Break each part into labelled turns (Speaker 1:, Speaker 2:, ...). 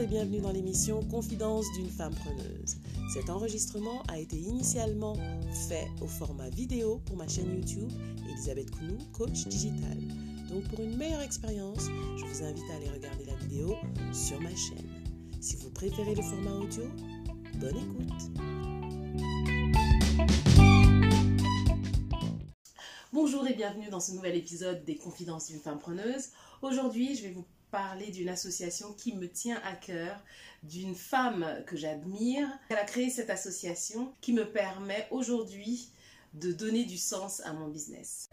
Speaker 1: et bienvenue dans l'émission Confidence d'une femme preneuse. Cet enregistrement a été initialement fait au format vidéo pour ma chaîne YouTube Elisabeth Kounou, coach digital. Donc pour une meilleure expérience, je vous invite à aller regarder la vidéo sur ma chaîne. Si vous préférez le format audio, bonne écoute. Bonjour et bienvenue dans ce nouvel épisode des Confidences d'une femme preneuse. Aujourd'hui, je vais vous parler d'une association qui me tient à cœur, d'une femme que j'admire. Elle a créé cette association qui me permet aujourd'hui de donner du sens à mon business.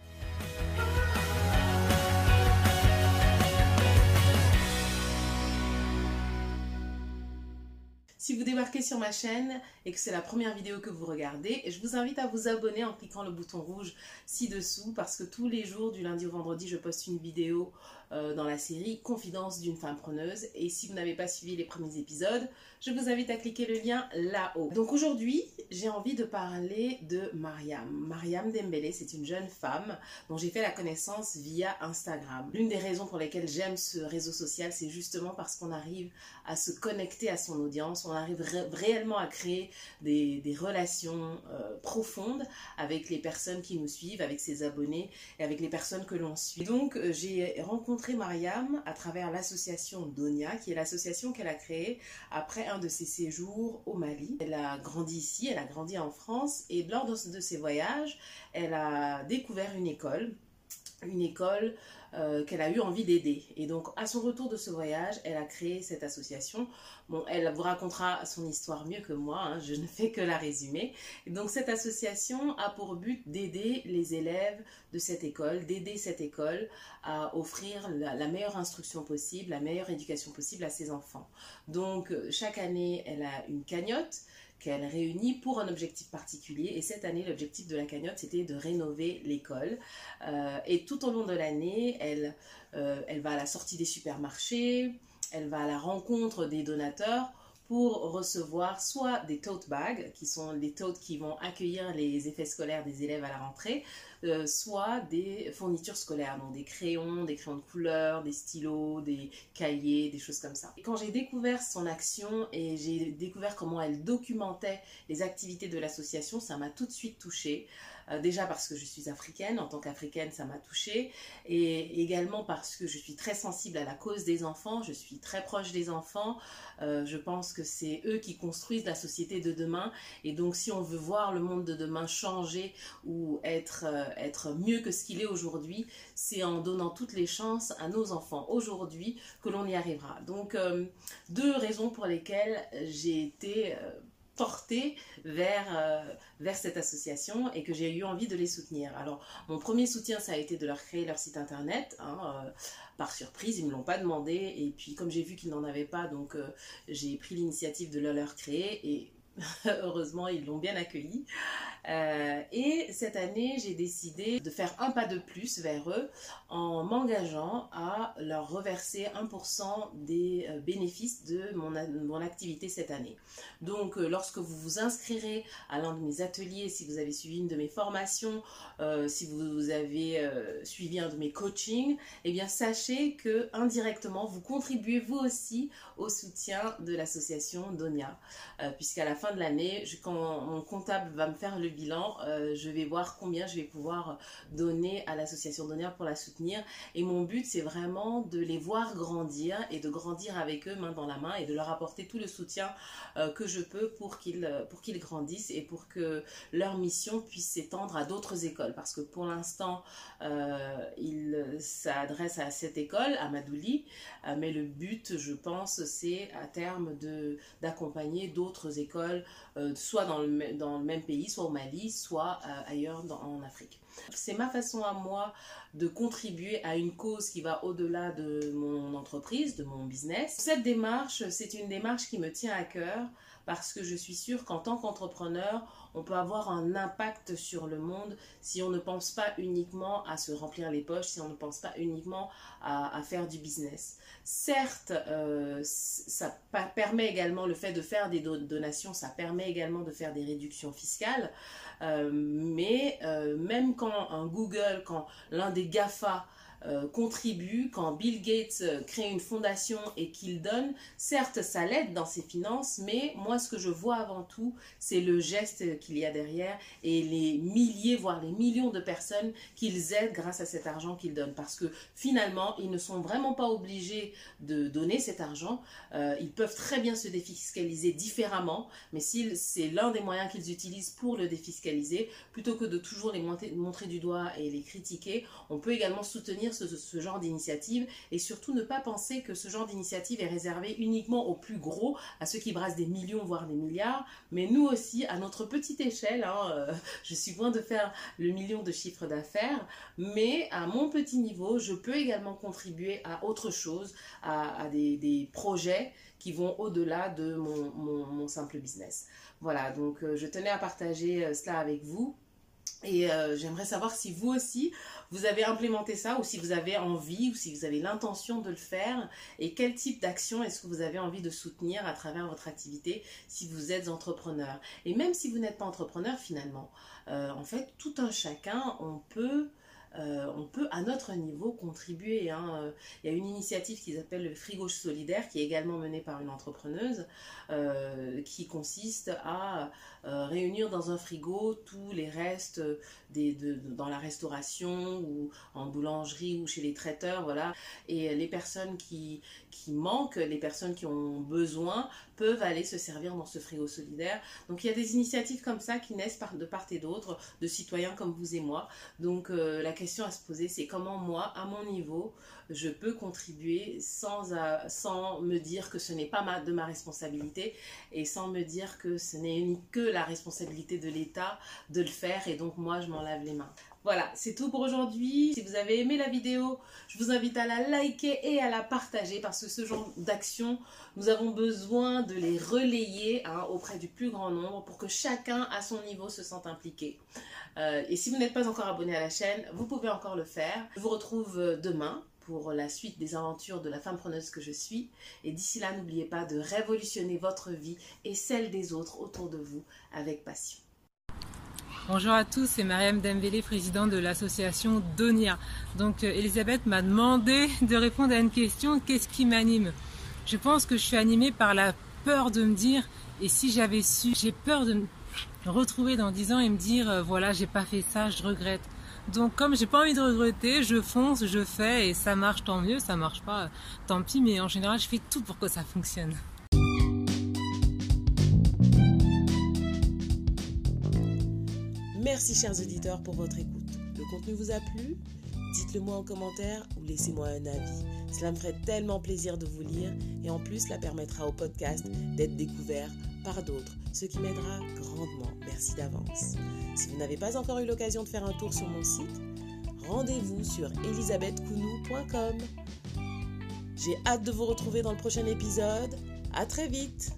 Speaker 1: Si vous débarquez sur ma chaîne et que c'est la première vidéo que vous regardez, je vous invite à vous abonner en cliquant le bouton rouge ci-dessous parce que tous les jours, du lundi au vendredi, je poste une vidéo euh, dans la série Confidence d'une femme preneuse. Et si vous n'avez pas suivi les premiers épisodes, je vous invite à cliquer le lien là-haut. Donc aujourd'hui, j'ai envie de parler de Mariam. Mariam Dembélé, c'est une jeune femme dont j'ai fait la connaissance via Instagram. L'une des raisons pour lesquelles j'aime ce réseau social, c'est justement parce qu'on arrive à se connecter à son audience, on arrive réellement à créer des, relations euh, profondes avec les personnes qui nous suivent, avec ses abonnés et avec les personnes que l'on suit. Donc euh, j'ai rencontré Mariam à travers l'association Donia, qui est l'association qu'elle a créée après un de ses séjours au Mali. Elle a grandi ici, elle a grandi en France et lors de, ses voyages, elle a découvert une école, une école euh, qu'elle a eu envie d'aider. Et donc, à son retour de ce voyage, elle a créé cette association. Bon, elle vous racontera son histoire mieux que moi, hein, je ne fais que la résumer. Donc, cette association a pour but d'aider les élèves de cette école, d'aider cette école à offrir la, meilleure instruction possible, la meilleure éducation possible à ses enfants. Donc, chaque année, elle a une cagnotte qu'elle réunit pour un objectif particulier. Et cette année, l'objectif de la cagnotte, c'était de rénover l'école. Euh, et tout au long de l'année, elle, euh, elle va à la sortie des supermarchés, elle va à la rencontre des donateurs pour recevoir soit des tote bags, qui sont les totes qui vont accueillir les effets scolaires des élèves à la rentrée, euh, soit des fournitures scolaires, donc des crayons, des crayons de couleur, des stylos, des cahiers, des choses comme ça. Et quand j'ai découvert son action et j'ai découvert comment elle documentait les activités de l'association, ça m'a tout de suite touchée. Euh, déjà parce que je suis africaine, en tant qu'africaine, ça m'a touchée. Et également parce que je suis très sensible à la cause des enfants, je suis très proche des enfants. Euh, je pense que c'est eux qui construisent la société de demain. Et donc, si on veut voir le monde de demain changer ou être, euh, être mieux que ce qu'il est aujourd'hui, c'est en donnant toutes les chances à nos enfants aujourd'hui que l'on y arrivera. Donc, deux raisons pour lesquelles j'ai été portée vers, euh, vers cette association et que j'ai eu envie de les soutenir. Alors, mon premier soutien, ça a été de leur créer leur site internet. Hein, euh, par surprise, ils ne me l'ont pas demandé. Et puis, comme j'ai vu qu'ils n'en avaient pas, donc euh, j'ai pris l'initiative de leur, leur créer. Et heureusement, ils l'ont bien accueilli. Euh, et cette année, j'ai décidé de faire un pas de plus vers eux en m'engageant à leur reverser 1% des euh, bénéfices de mon, activité cette année. Donc, euh, lorsque vous vous inscrirez à l'un de mes ateliers, si vous avez suivi une de mes formations, si vous avez suivi un de mes coachings, eh bien, sachez que indirectement, vous contribuez vous aussi au soutien de l'association Donia. Puisqu'à la fin de l'année, quand mon comptable va me faire le bilan, euh, je vais voir combien je vais pouvoir donner à l'association Donner pour la soutenir. Et mon but, c'est vraiment de les voir grandir et de grandir avec eux main dans la main et de leur apporter tout le soutien euh, que je peux pour qu'ils pour qu'ils grandissent et pour que leur mission puisse s'étendre à d'autres écoles. Parce que pour l'instant, euh, ils s'adressent à cette école, à Madouli, euh, mais le but, je pense, c'est à terme d'accompagner d'autres écoles, soit dans le, dans le même pays, soit au Mali soit euh, ailleurs en Afrique. C'est ma façon à moi de contribuer à une cause qui va au-delà de mon entreprise, de mon business. Cette démarche, c'est une démarche qui me tient à cœur parce que je suis sûre qu'en tant qu'entrepreneur, on peut avoir un impact sur le monde si on ne pense pas uniquement à se remplir les poches, si on ne pense pas uniquement à, faire du business. Certes, euh, ça permet également le fait de faire des donations, ça permet également de faire des réductions fiscales, euh, mais euh, même quand un Google, quand l'un des GAFA euh, contribue, quand Bill Gates euh, crée une fondation et qu'il donne, certes, ça l'aide dans ses finances, mais moi, ce que je vois avant tout, c'est le geste qu'il y a derrière et les milliers, voire les millions de personnes qu'ils aident grâce à cet argent qu'ils donnent. Parce que finalement, ils ne sont vraiment pas obligés de donner cet argent. Euh, ils peuvent très bien se défiscaliser différemment, mais si c'est l'un des moyens qu'ils utilisent pour le défiscaliser, plutôt que de toujours les montrer du doigt et les critiquer, on peut également soutenir ce, genre d'initiative et surtout ne pas penser que ce genre d'initiative est réservé uniquement aux plus gros, à ceux qui brassent des millions voire des milliards, mais nous aussi à notre petite échelle, hein, euh, je suis loin de faire le million de chiffre d'affaires, mais à mon petit niveau, je peux également contribuer à autre chose, à, des, projets qui vont au-delà de mon, simple business. Voilà, donc euh, je tenais à partager euh, cela avec vous. Et euh, j'aimerais savoir si vous aussi, vous avez implémenté ça ou si vous avez envie ou si vous avez l'intention de le faire et quel type d'action est-ce que vous avez envie de soutenir à travers votre activité si vous êtes entrepreneur? Et même si vous n'êtes pas entrepreneur finalement, euh, en fait, tout un chacun, on peut euh, on peut à notre niveau contribuer. Hein. Euh, il y a une initiative qui s'appelle le frigo solidaire qui est également menée par une entrepreneuse euh, qui consiste à réunir dans un frigo tous les restes dans la restauration ou en boulangerie ou chez les traiteurs. Voilà. Et les personnes qui, manquent, les personnes qui ont besoin peuvent aller se servir dans ce frigo solidaire. Donc il y a des initiatives comme ça qui naissent de part et d'autre de citoyens comme vous et moi. Donc question à se poser, c'est comment moi, à mon niveau, je peux contribuer sans, me dire que ce n'est pas de ma responsabilité et sans me dire que ce n'est que la responsabilité de l'État de le faire et donc moi, je m'en lave les mains. Voilà, c'est tout pour aujourd'hui. Si vous avez aimé la vidéo, je vous invite à la liker et à la partager parce que ce genre d'actions, nous avons besoin de les relayer hein, auprès du plus grand nombre pour que chacun à son niveau se sente impliqué. Euh, et si vous n'êtes pas encore abonné à la chaîne, vous pouvez encore le faire. Je vous retrouve euh, demain pour la suite des aventures de la femme preneuse que je suis. Et d'ici là, n'oubliez pas de révolutionner votre vie et celle des autres autour de vous avec passion.
Speaker 2: Bonjour à tous, c'est Mariam Dembélé, présidente de l'association Donia. Donc euh, Elisabeth m'a demandé de répondre à une question, qu'est-ce qui m'anime? Je pense que je suis animée par la peur de me dire, et si j'avais su, j'ai peur de me retrouver dans 10 ans et me dire, euh, voilà, j'ai pas fait ça, je regrette. Donc comme j'ai pas envie de regretter, je fonce, je fais et ça marche tant mieux, ça marche pas, tant pis, mais en général je fais tout pour que ça fonctionne.
Speaker 1: Merci chers auditeurs pour votre écoute. Le contenu vous a plu? Dites-le moi en commentaire ou laissez-moi un avis. Cela me ferait tellement plaisir de vous lire et en plus cela permettra au podcast d'être découvert par d'autres, ce qui m'aidera grandement. Merci d'avance. Si vous n'avez pas encore eu l'occasion de faire un tour sur mon site, rendez-vous sur elisabethkounou.com. J'ai hâte de vous retrouver dans le prochain épisode. À très vite!